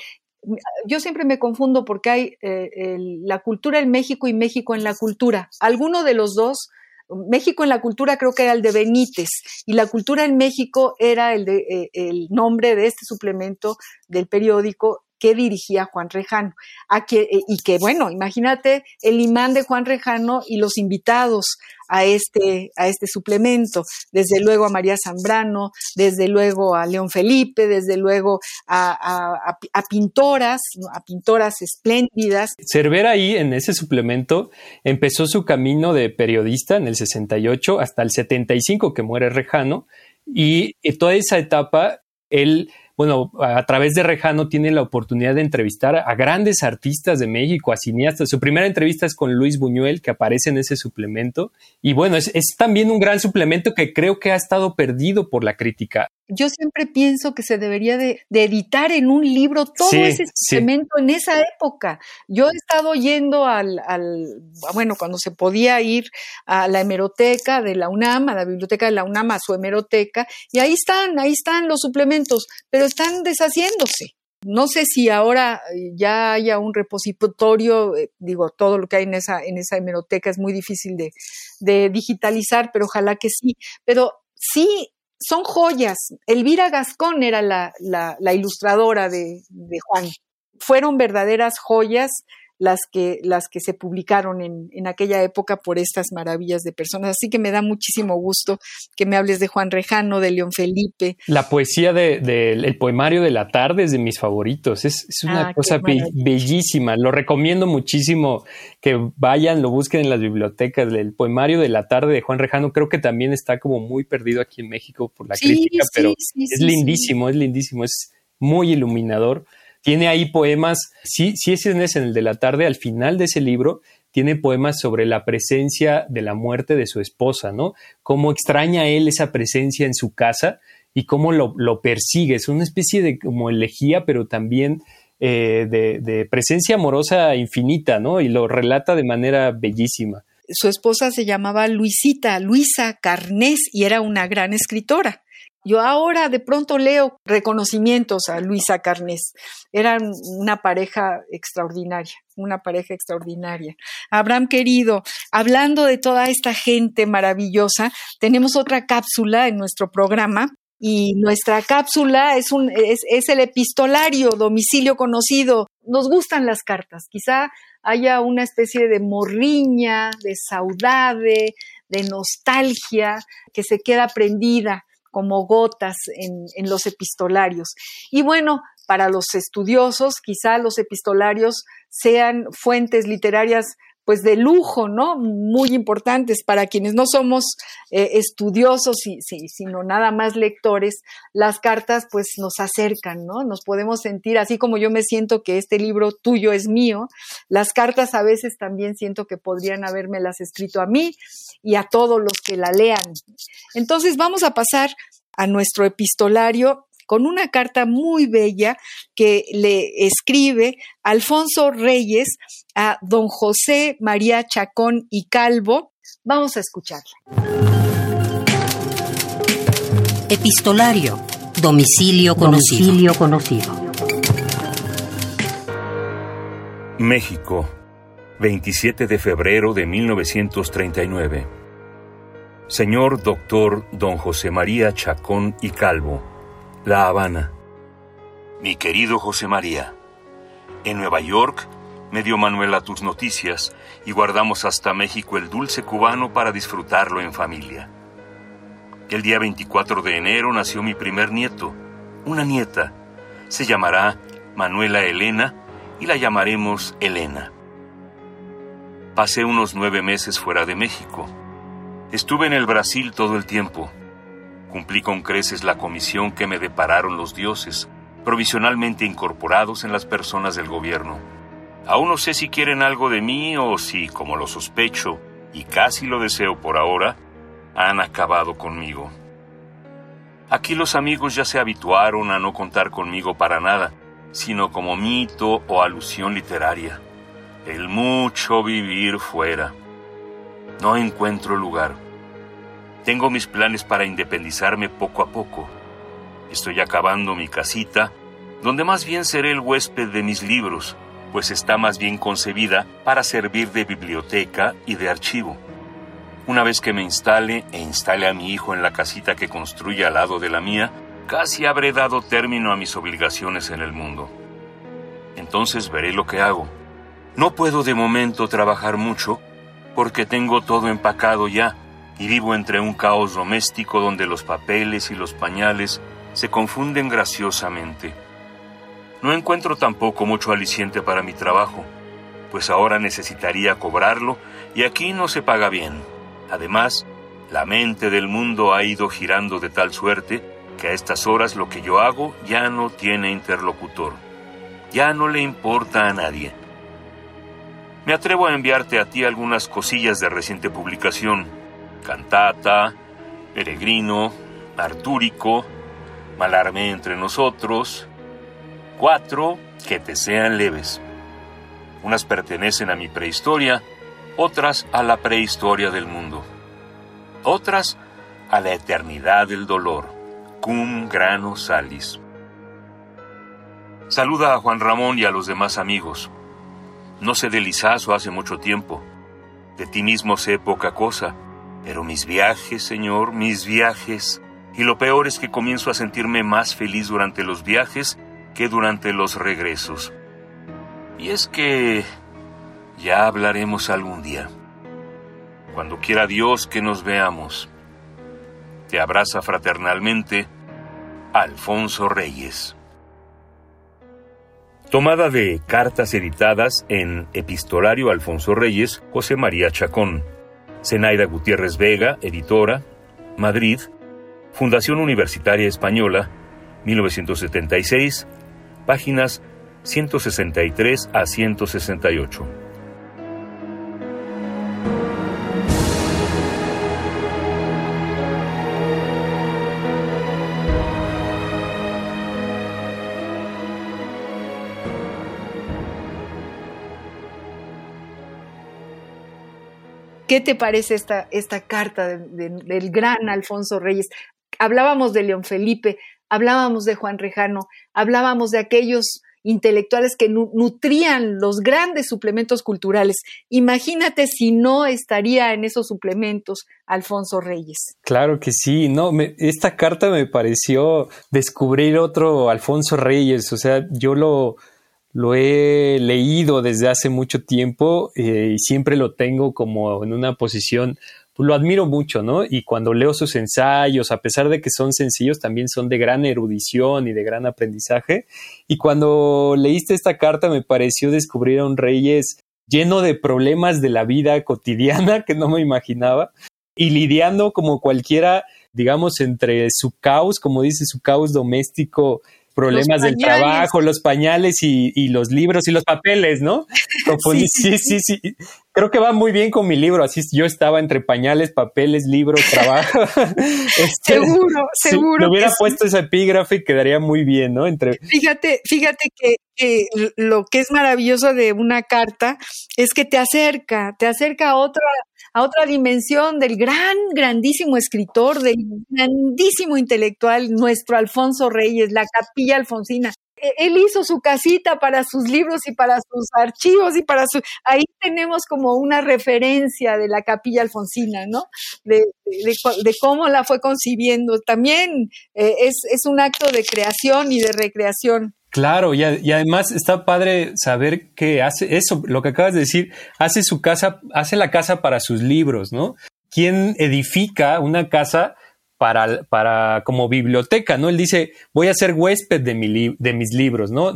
Yo siempre me confundo porque hay eh, la cultura en México y México en la cultura. Alguno de los dos, México en la cultura creo que era el de Benítez y la cultura en México era el, de, el nombre de este suplemento del periódico que dirigía Juan Rejano. A que, eh, y que, bueno, imagínate el imán de Juan Rejano y los invitados a este, a este suplemento. Desde luego a María Zambrano, desde luego a León Felipe, desde luego a, pintoras, a pintoras espléndidas. Cervera ahí en ese suplemento empezó su camino de periodista en el 68 hasta el 75 que muere Rejano y toda esa etapa él bueno, a través de Rejano tiene la oportunidad de entrevistar a grandes artistas de México, a cineastas. Su primera entrevista es con Luis Buñuel, que aparece en ese suplemento. Y bueno, es, también un gran suplemento que creo que ha estado perdido por la crítica. Yo siempre pienso que se debería de, editar en un libro todo ese suplemento en esa época. Yo he estado yendo al, al, bueno, cuando se podía ir a la hemeroteca de la UNAM, a la biblioteca de la UNAM, a su hemeroteca, y ahí están, ahí están los suplementos, pero están deshaciéndose. No sé si ahora eh, ya haya un repositorio, eh, digo, todo lo que hay en esa, en esa hemeroteca es muy difícil de, de digitalizar, pero ojalá que sí. Pero sí son joyas. Elvira Gascón era la, la, ilustradora de, de, Juan. Fueron verdaderas joyas las que, las que se publicaron en, en, aquella época por estas maravillas de personas. Así que me da muchísimo gusto que me hables de Juan Rejano, de León Felipe. La poesía del de, poemario de la tarde es de mis favoritos. Es, una ah, cosa bellísima. Lo recomiendo muchísimo que vayan, lo busquen en las bibliotecas. El poemario de la tarde de Juan Rejano creo que también está como muy perdido aquí en México por la crítica, pero es lindísimo, es lindísimo, es muy iluminador. Tiene ahí poemas, sí, sí ese es en el de la tarde, al final de ese libro, tiene poemas sobre la presencia de la muerte de su esposa, ¿no? Cómo extraña él esa presencia en su casa y cómo lo, lo persigue. Es una especie de como elegía, pero también eh, de, de, presencia amorosa infinita, ¿no? Y lo relata de manera bellísima. Su esposa se llamaba Luisita, Luisa Carnés, y era una gran escritora. Yo ahora de pronto leo reconocimientos a Luisa Carnés. Eran una pareja extraordinaria, una pareja extraordinaria. Abraham querido, hablando de toda esta gente maravillosa, tenemos otra cápsula en nuestro programa y nuestra cápsula es, un, es, es, el epistolario, domicilio conocido. Nos gustan las cartas, quizá haya una especie de morriña, de saudade, de nostalgia que se queda prendida como gotas en, los epistolarios. Y bueno, para los estudiosos, quizá los epistolarios sean fuentes literarias pues de lujo, ¿no? Muy importantes para quienes no somos eh, estudiosos, sino nada más lectores, las cartas pues nos acercan, ¿no? Nos podemos sentir, así como yo me siento que este libro tuyo es mío, las cartas a veces también siento que podrían las escrito a mí y a todos los que la lean. Entonces vamos a pasar a nuestro epistolario con una carta muy bella que le escribe Alfonso Reyes a don José María Chacón y Calvo. Vamos a escucharla. Epistolario Domicilio conocido. Domicilio conocido. México, 27 de febrero de 1939. Señor Doctor Don José María Chacón y Calvo, La Habana. Mi querido José María, en Nueva York me dio Manuela tus noticias y guardamos hasta México el dulce cubano para disfrutarlo en familia. El día 24 de enero nació mi primer nieto, una nieta. Se llamará Manuela Elena y la llamaremos Elena. Pasé unos nueve meses fuera de México. Estuve en el Brasil todo el tiempo. Cumplí con creces la comisión que me depararon los dioses, provisionalmente incorporados en las personas del gobierno. Aún no sé si quieren algo de mí o si, como lo sospecho, y casi lo deseo por ahora, han acabado conmigo. Aquí los amigos ya se habituaron a no contar conmigo para nada, sino como mito o alusión literaria. El mucho vivir fuera. No encuentro lugar. Tengo mis planes para independizarme poco a poco. Estoy acabando mi casita, donde más bien seré el huésped de mis libros, pues está más bien concebida para servir de biblioteca y de archivo. Una vez que me instale e instale a mi hijo en la casita que construye al lado de la mía, Casi habré dado término a mis obligaciones en el mundo. Entonces veré lo que hago. No puedo de momento trabajar mucho porque tengo todo empacado ya y vivo entre un caos doméstico donde los papeles y los pañales se confunden graciosamente. No encuentro tampoco mucho aliciente para mi trabajo, pues ahora necesitaría cobrarlo y aquí no se paga bien. Además, la mente del mundo ha ido girando de tal suerte que a estas horas lo que yo hago ya no tiene interlocutor, ya no le importa a nadie. Me atrevo a enviarte a ti algunas cosillas de reciente publicación, cantata, peregrino, artúrico, malarme entre nosotros, cuatro que te sean leves. Unas pertenecen a mi prehistoria, otras a la prehistoria del mundo, otras a la eternidad del dolor cum grano salis. Saluda a Juan Ramón y a los demás amigos. No sé de Lizazo hace mucho tiempo. De ti mismo sé poca cosa. Pero mis viajes, Señor, mis viajes. Y lo peor es que comienzo a sentirme más feliz durante los viajes que durante los regresos. Y es que ya hablaremos algún día. Cuando quiera Dios que nos veamos. Te abraza fraternalmente Alfonso Reyes. Tomada de cartas editadas en Epistolario Alfonso Reyes, José María Chacón. Zenaida Gutiérrez Vega, editora, Madrid, Fundación Universitaria Española, 1976, páginas 163 a 168. ¿Qué te parece esta, esta carta del gran Alfonso Reyes? Hablábamos de León Felipe, hablábamos de Juan Rejano, hablábamos de aquellos intelectuales que nutrían los grandes suplementos culturales. Imagínate si no estaría en esos suplementos Alfonso Reyes. Claro que sí, no, esta carta me pareció descubrir otro Alfonso Reyes, o sea, yo lo, lo he leído desde hace mucho tiempo eh, y siempre lo tengo como en una posición, pues lo admiro mucho, ¿no? Y cuando leo sus ensayos, a pesar de que son sencillos, también son de gran erudición y de gran aprendizaje. Y cuando leíste esta carta me pareció descubrir a un Reyes lleno de problemas de la vida cotidiana que no me imaginaba y lidiando como cualquiera, digamos, entre su caos, como dice, su caos doméstico problemas del trabajo, los pañales y, los libros y los papeles, ¿no? sí. sí, sí, Creo que va muy bien con mi libro. Así yo estaba entre pañales, papeles, libros, trabajo. Este, seguro, seguro. Me hubiera puesto ese epígrafe y quedaría muy bien, ¿no? Entre... Fíjate, fíjate que, lo que es maravilloso de una carta es que te acerca, te acerca a otra, a otra dimensión del gran, grandísimo escritor, del grandísimo intelectual, nuestro Alfonso Reyes, la capilla alfonsina. E, él hizo su casita para sus libros y para sus archivos y para su... Ahí tenemos como una referencia de la capilla alfonsina, ¿no? De, cómo la fue concibiendo. También eh, es un acto de creación y de recreación. Claro, y, además está padre saber que hace eso, lo que acabas de decir, hace su casa, hace la casa para sus libros, ¿no? ¿Quién edifica una casa para, para como biblioteca, ¿no? Él dice, voy a ser huésped de, mi de mis libros, ¿no?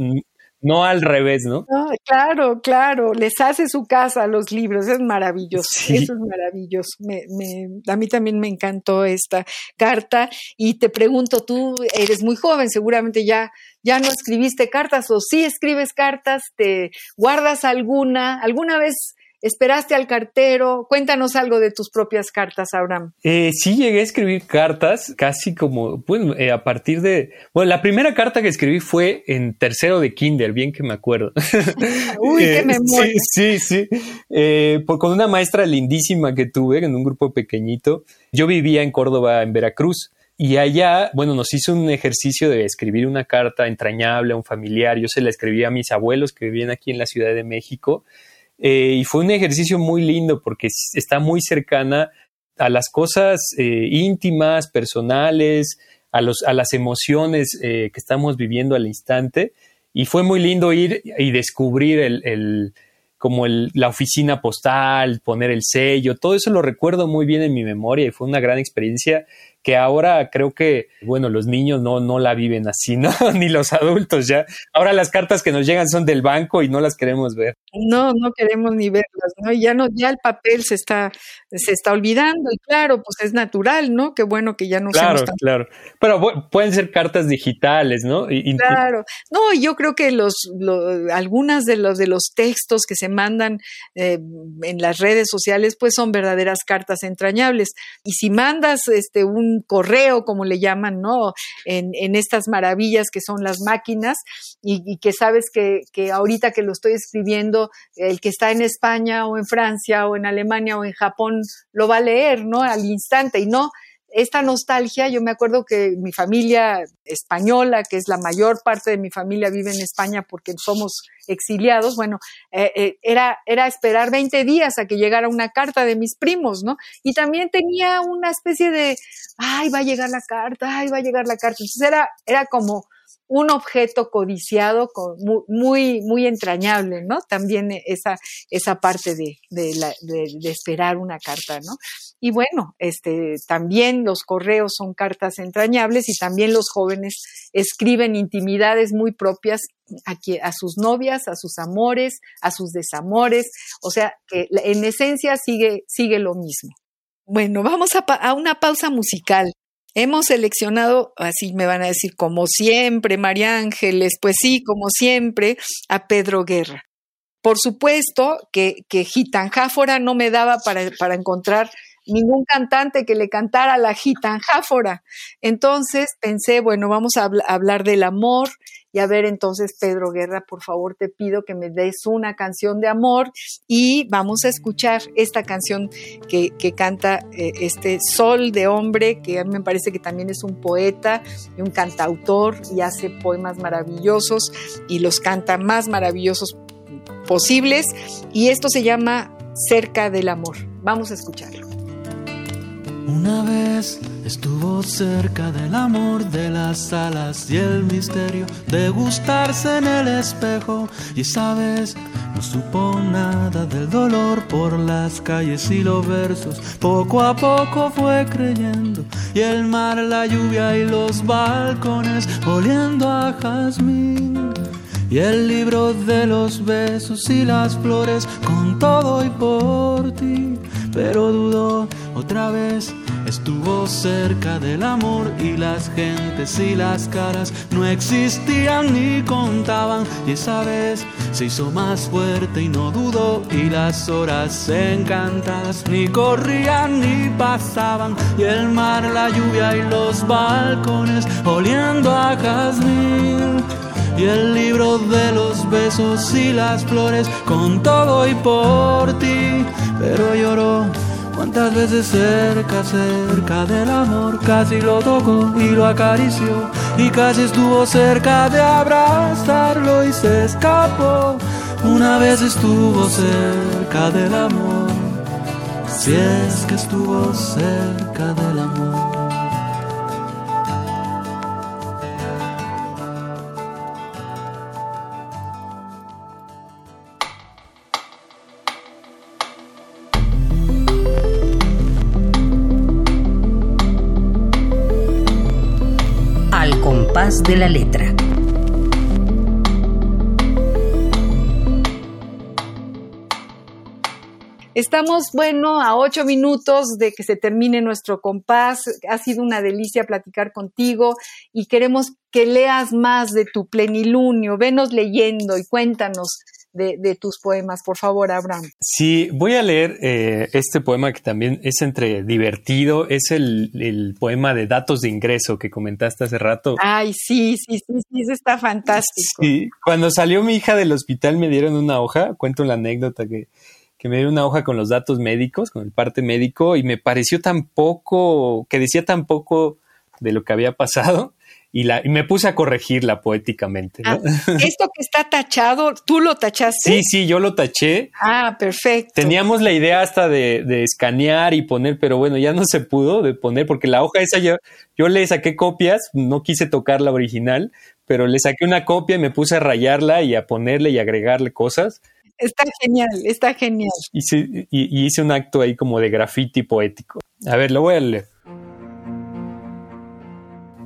No al revés, ¿no? claro, claro, les hace su casa a los libros, es maravilloso, eso es maravilloso. Me, me, a mí también me encantó esta carta y te pregunto, tú eres muy joven, seguramente ya, ya no escribiste cartas o sí escribes cartas, te guardas alguna, alguna vez ¿Esperaste al cartero? Cuéntanos algo de tus propias cartas, Abraham. Eh, sí, llegué a escribir cartas casi como, bueno, eh, a partir de, bueno, la primera carta que escribí fue en tercero de kinder, bien que me acuerdo. Uy, qué eh, memoria. Sí, sí, sí. Eh, con una maestra lindísima que tuve en un grupo pequeñito. Yo vivía en Córdoba, en Veracruz. Y allá, bueno, nos hizo un ejercicio de escribir una carta entrañable a un familiar. Yo se la escribí a mis abuelos que vivían aquí en la Ciudad de México eh, y fue un ejercicio muy lindo porque está muy cercana a las cosas eh, íntimas, personales, a, los, a las emociones eh, que estamos viviendo al instante. Y fue muy lindo ir y descubrir el, el como el, la oficina postal, poner el sello, todo eso lo recuerdo muy bien en mi memoria y fue una gran experiencia que ahora creo que, bueno, los niños no, no la viven así, ¿no? Ni los adultos ya. Ahora las cartas que nos llegan son del banco y no las queremos ver. No, no queremos ni verlas, ¿no? Ya no, ya el papel se está, se está olvidando y claro, pues es natural, ¿no? Qué bueno que ya no Claro, claro. Pero pueden ser cartas digitales, ¿no? Y, claro. No, yo creo que los, algunas de los de los textos que se mandan eh, en las redes sociales, pues son verdaderas cartas entrañables. Y si mandas este un correo, como le llaman, ¿no? En, estas maravillas que son las máquinas y, que sabes que, que, ahorita que lo estoy escribiendo, el que está en España o en Francia o en Alemania o en Japón lo va a leer, ¿no? Al instante y no esta nostalgia, yo me acuerdo que mi familia española, que es la mayor parte de mi familia, vive en España porque somos exiliados, bueno, eh, eh, era, era esperar 20 días a que llegara una carta de mis primos, ¿no? Y también tenía una especie de, ay, va a llegar la carta, ay, va a llegar la carta. Entonces era, era como un objeto codiciado muy, muy entrañable, ¿no? También esa, esa parte de, de, esperar una carta, ¿no? Y bueno, este, también los correos son cartas entrañables y también los jóvenes escriben intimidades muy propias a, a sus novias, a sus amores, a sus desamores, o sea, que en esencia sigue, sigue lo mismo. Bueno, vamos a, a una pausa musical. Hemos seleccionado, así me van a decir, como siempre, María Ángeles, pues sí, como siempre, a Pedro Guerra. Por supuesto que, que Gitanjáfora no me daba para, para encontrar ningún cantante que le cantara la gitanjáfora. Entonces pensé, bueno, vamos a hablar del amor a ver entonces, Pedro Guerra, por favor te pido que me des una canción de amor y vamos a escuchar esta canción que, canta eh, este Sol de Hombre, que a mí me parece que también es un poeta y un cantautor y hace poemas maravillosos y los canta más maravillosos posibles y esto se llama Cerca del Amor. Vamos a escucharlo. Una vez estuvo cerca del amor de las alas y el misterio de gustarse en el espejo y esa vez no supo nada del dolor por las calles y los versos. Poco a poco fue creyendo y el mar, la lluvia y los balcones oliendo a jazmín. Y el libro de los besos y las flores con todo y por ti, pero dudó otra vez estuvo cerca del amor. Y las gentes y las caras no existían ni contaban. Y esa vez se hizo más fuerte y no dudó y las horas encantadas ni corrían ni pasaban. Y el mar, la lluvia y los balcones oliendo a jazmín y el libro de los besos y las flores con todo y por ti pero lloró Cuántas veces cerca, cerca del amor, casi lo tocó y lo acarició, y casi estuvo cerca de abrazarlo y se escapó. Una vez estuvo cerca del amor, si es que estuvo cerca del amor. De la letra. Estamos, bueno, a ocho minutos de que se termine nuestro compás. Ha sido una delicia platicar contigo y queremos que leas más de tu plenilunio. Venos leyendo y cuéntanos de, tus poemas, por favor, Abraham. Sí, voy a leer eh, este poema que también es entre divertido, es el, poema de datos de ingreso que comentaste hace rato. Ay, sí, sí, sí, sí, eso está fantástico. Sí, cuando salió mi hija del hospital me dieron una hoja, cuento la anécdota que, que me dieron una hoja con los datos médicos, con el parte médico, y me pareció tan poco, que decía tan poco de lo que había pasado y, la, y me puse a corregirla poéticamente. Ah, esto que está tachado, ¿tú lo tachaste? Sí, sí, yo lo taché. Ah, perfecto. Teníamos la idea hasta de, de escanear y poner, pero bueno, ya no se pudo de poner porque la hoja esa yo, yo le saqué copias, no quise tocar la original, pero le saqué una copia y me puse a rayarla y a ponerle y agregarle cosas. Está genial, está genial. y, y hice un acto ahí como de graffiti poético. A ver, lo voy a leer.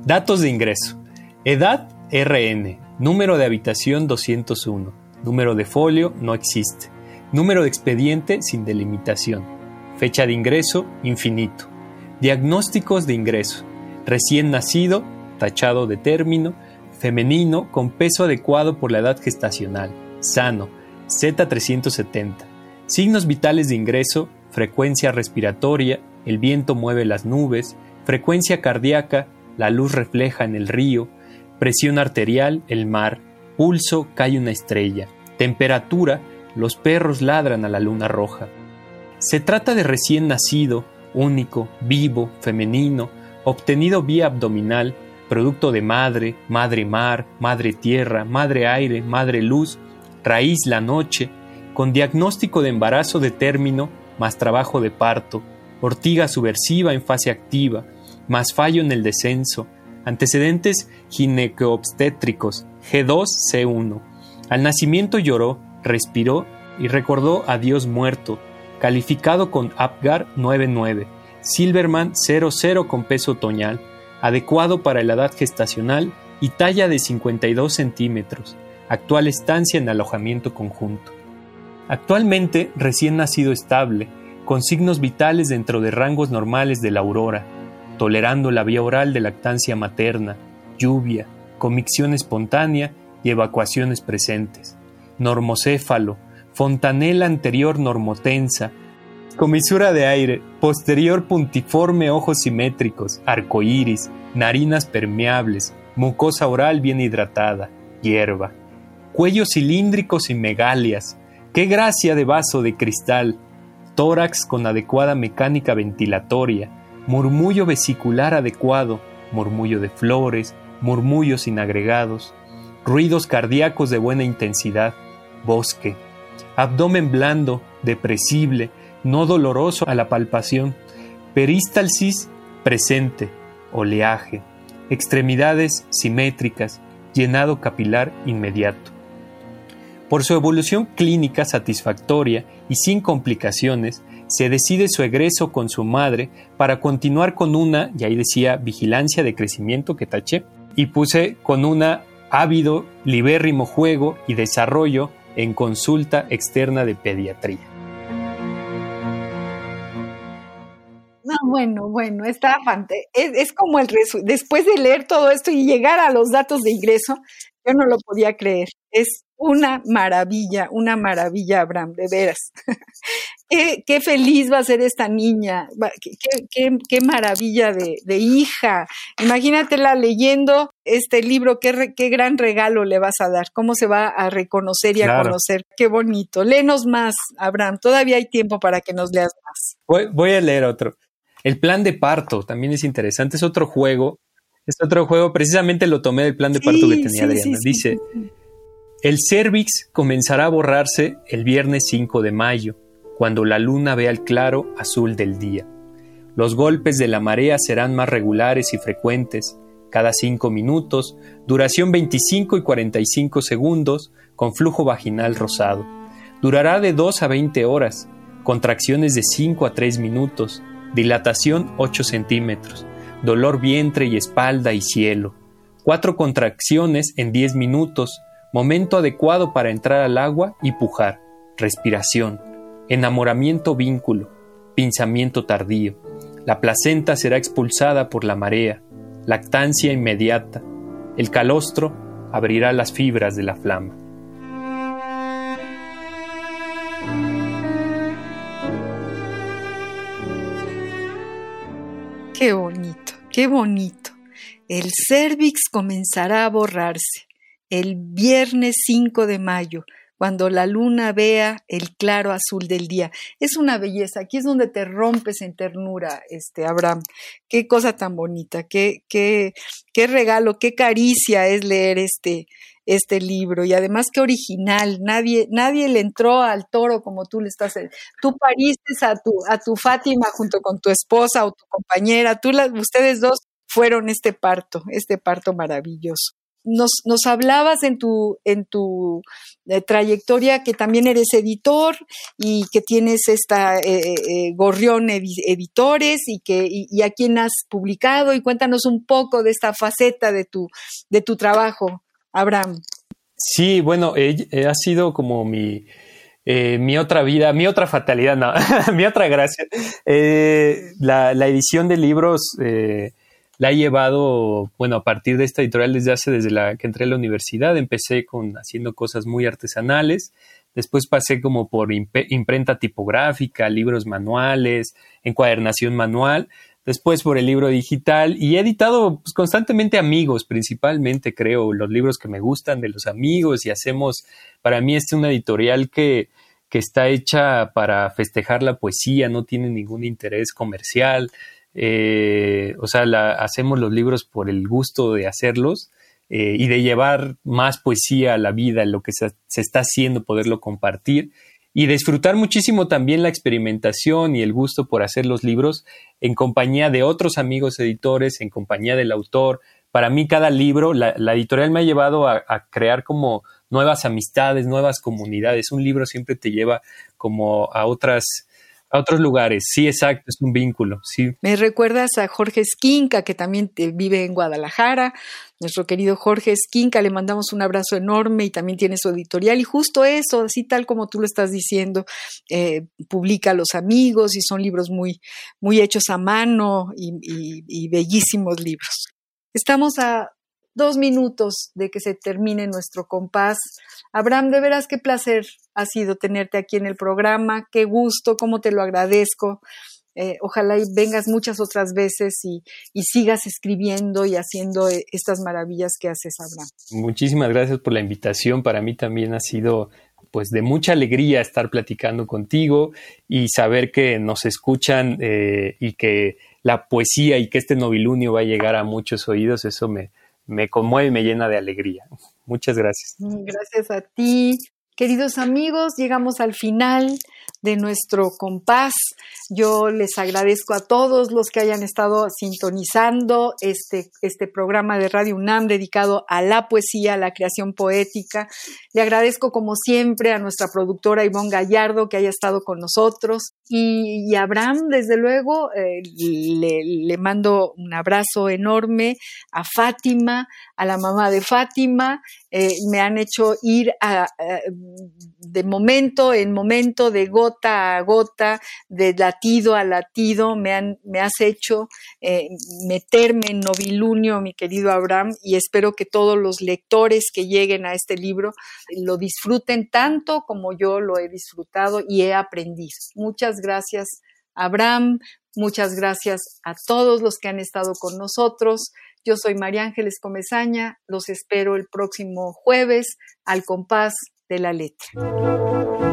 Datos de ingreso. Edad RN. Número de habitación 201. Número de folio no existe. Número de expediente sin delimitación. Fecha de ingreso infinito. Diagnósticos de ingreso. Recién nacido, tachado de término, femenino con peso adecuado por la edad gestacional, sano, Z370. Signos vitales de ingreso, frecuencia respiratoria, el viento mueve las nubes, frecuencia cardíaca, la luz refleja en el río, presión arterial, el mar, pulso, cae una estrella, temperatura, los perros ladran a la luna roja. Se trata de recién nacido, único, vivo, femenino, obtenido vía abdominal, producto de madre, madre mar, madre tierra, madre aire, madre luz, raíz la noche, con diagnóstico de embarazo de término, más trabajo de parto, ortiga subversiva en fase activa, más fallo en el descenso, antecedentes ginecoobstétricos, G2-C1. Al nacimiento lloró, respiró y recordó a Dios muerto, calificado con Apgar 99, Silverman 00 con peso otoñal, adecuado para la edad gestacional y talla de 52 centímetros, actual estancia en alojamiento conjunto. Actualmente recién nacido estable, con signos vitales dentro de rangos normales de la aurora, tolerando la vía oral de lactancia materna, lluvia, comicción espontánea y evacuaciones presentes. Normocéfalo, fontanela anterior normotensa, comisura de aire, posterior puntiforme ojos simétricos, arcoíris, narinas permeables, mucosa oral bien hidratada, hierba, cuellos cilíndricos y megalias, qué gracia de vaso de cristal, tórax con adecuada mecánica ventilatoria, murmullo vesicular adecuado, murmullo de flores, murmullos sin agregados, ruidos cardíacos de buena intensidad, bosque, abdomen blando, depresible, no doloroso a la palpación, peristalsis presente, oleaje, extremidades simétricas, llenado capilar inmediato. Por su evolución clínica satisfactoria y sin complicaciones, se decide su egreso con su madre para continuar con una, y ahí decía, vigilancia de crecimiento que taché, y puse con una ávido, libérrimo juego y desarrollo en consulta externa de pediatría. No, bueno, bueno, está es, es como el después de leer todo esto y llegar a los datos de ingreso, Yo no lo podía creer. Es una maravilla, una maravilla, Abraham, de veras. Qué, feliz va a ser esta niña, qué, maravilla de, hija. Imagínatela leyendo este libro, qué, qué gran regalo le vas a dar, cómo se va a reconocer y a conocer. Qué bonito. Léenos más, Abraham, todavía hay tiempo para que nos leas más. Voy, voy a leer otro. El plan de parto también es interesante, es otro juego. Es otro juego, precisamente lo tomé del plan de parto que tenía Adriana. Dice, el cervix comenzará a borrarse el viernes 5 de mayo, cuando la luna vea el claro azul del día. Los golpes de la marea serán más regulares y frecuentes, cada 5 minutos, duración 25 y 45 segundos, con flujo vaginal rosado. Durará de 2 a 20 horas, contracciones de 5 a 3 minutos, dilatación 8 centímetros, dolor vientre y espalda y cielo. Cuatro contracciones en 10 minutos, momento adecuado para entrar al agua y pujar, respiración, enamoramiento vínculo, pinzamiento tardío. La placenta será expulsada por la marea, lactancia inmediata. El calostro abrirá las fibras de la flama. Qué bonito, qué bonito. El cervix comenzará a borrarse el viernes 5 de mayo, cuando la luna vea el claro azul del día. Es una belleza. Aquí es donde te rompes en ternura, este Abraham. Qué cosa tan bonita, qué, qué, qué regalo, qué caricia es leer este, este libro y además qué original. Nadie, nadie le entró al toro como tú le estás. Tú pariste a tu, a tu Fátima junto con tu esposa o tu compañera. Tú, ustedes dos fueron este parto, este parto maravilloso nos, nos hablabas en tu, en tu eh, trayectoria que también eres editor y que tienes esta eh, eh, Gorrión Editores y que y, a quien has publicado y cuéntanos un poco de esta faceta de tu, de tu trabajo, Abraham. Sí, bueno, ha sido como mi, mi otra vida, mi otra fatalidad, no, mi otra gracia. la, la, edición de libros la he llevado, bueno, a partir de esta editorial desde hace, desde la que entré a la universidad, empecé con haciendo cosas muy artesanales, después pasé como por imprenta tipográfica, libros manuales, encuadernación manual, después por el libro digital. Y he editado pues, constantemente amigos, principalmente creo, los libros que me gustan de los amigos. Y hacemos, para mí este es una editorial que, que está hecha para festejar la poesía, no tiene ningún interés comercial, eh, o sea, hacemos los libros por el gusto de hacerlos eh, y de llevar más poesía a la vida, lo que se, está haciendo, poderlo compartir y disfrutar muchísimo también la experimentación y el gusto por hacer los libros en compañía de otros amigos editores, en compañía del autor. Para mí cada libro, la, editorial me ha llevado a, a, crear como nuevas amistades, nuevas comunidades. Un libro siempre te lleva como a otras, a otros lugares, sí, exacto, es un vínculo, sí. Me recuerdas a Jorge Esquinca, que también vive en Guadalajara, nuestro querido Jorge Esquinca, le mandamos un abrazo enorme y también tiene su editorial y justo eso, así tal como tú lo estás diciendo, eh, publica a los amigos y son libros muy, muy hechos a mano y bellísimos libros. Estamos a dos minutos de que se termine nuestro compás. Abraham, de veras qué placer ha sido tenerte aquí en el programa, qué gusto, cómo te lo agradezco. Eh, ojalá y vengas muchas otras veces y, sigas escribiendo y haciendo eh, estas maravillas que haces, Abraham. Muchísimas gracias por la invitación. Para mí también ha sido pues de mucha alegría estar platicando contigo y saber que nos escuchan eh, y que la poesía y que este novilunio va a llegar a muchos oídos, eso me, me conmueve y me llena de alegría. Muchas gracias. Gracias a ti. Queridos amigos, llegamos al final de nuestro compás. Yo les agradezco a todos los que hayan estado sintonizando este, este programa de Radio UNAM dedicado a la poesía, a la creación poética. Le agradezco como siempre a nuestra productora Ivonne Gallardo que haya estado con nosotros. Y, a Abraham, desde luego, eh, le, mando un abrazo enorme a Fátima, a la mamá de Fátima. Eh, me han hecho ir de momento en momento, de gota a gota, de latido a latido, me, han, me has hecho eh, meterme en novilunio, mi querido Abraham, y espero que todos los lectores que lleguen a este libro lo disfruten tanto como yo lo he disfrutado y he aprendido. Muchas gracias, Abraham. Muchas gracias a todos los que han estado con nosotros. Yo soy María Ángeles Comezaña. Los espero el próximo jueves al compás de la letra.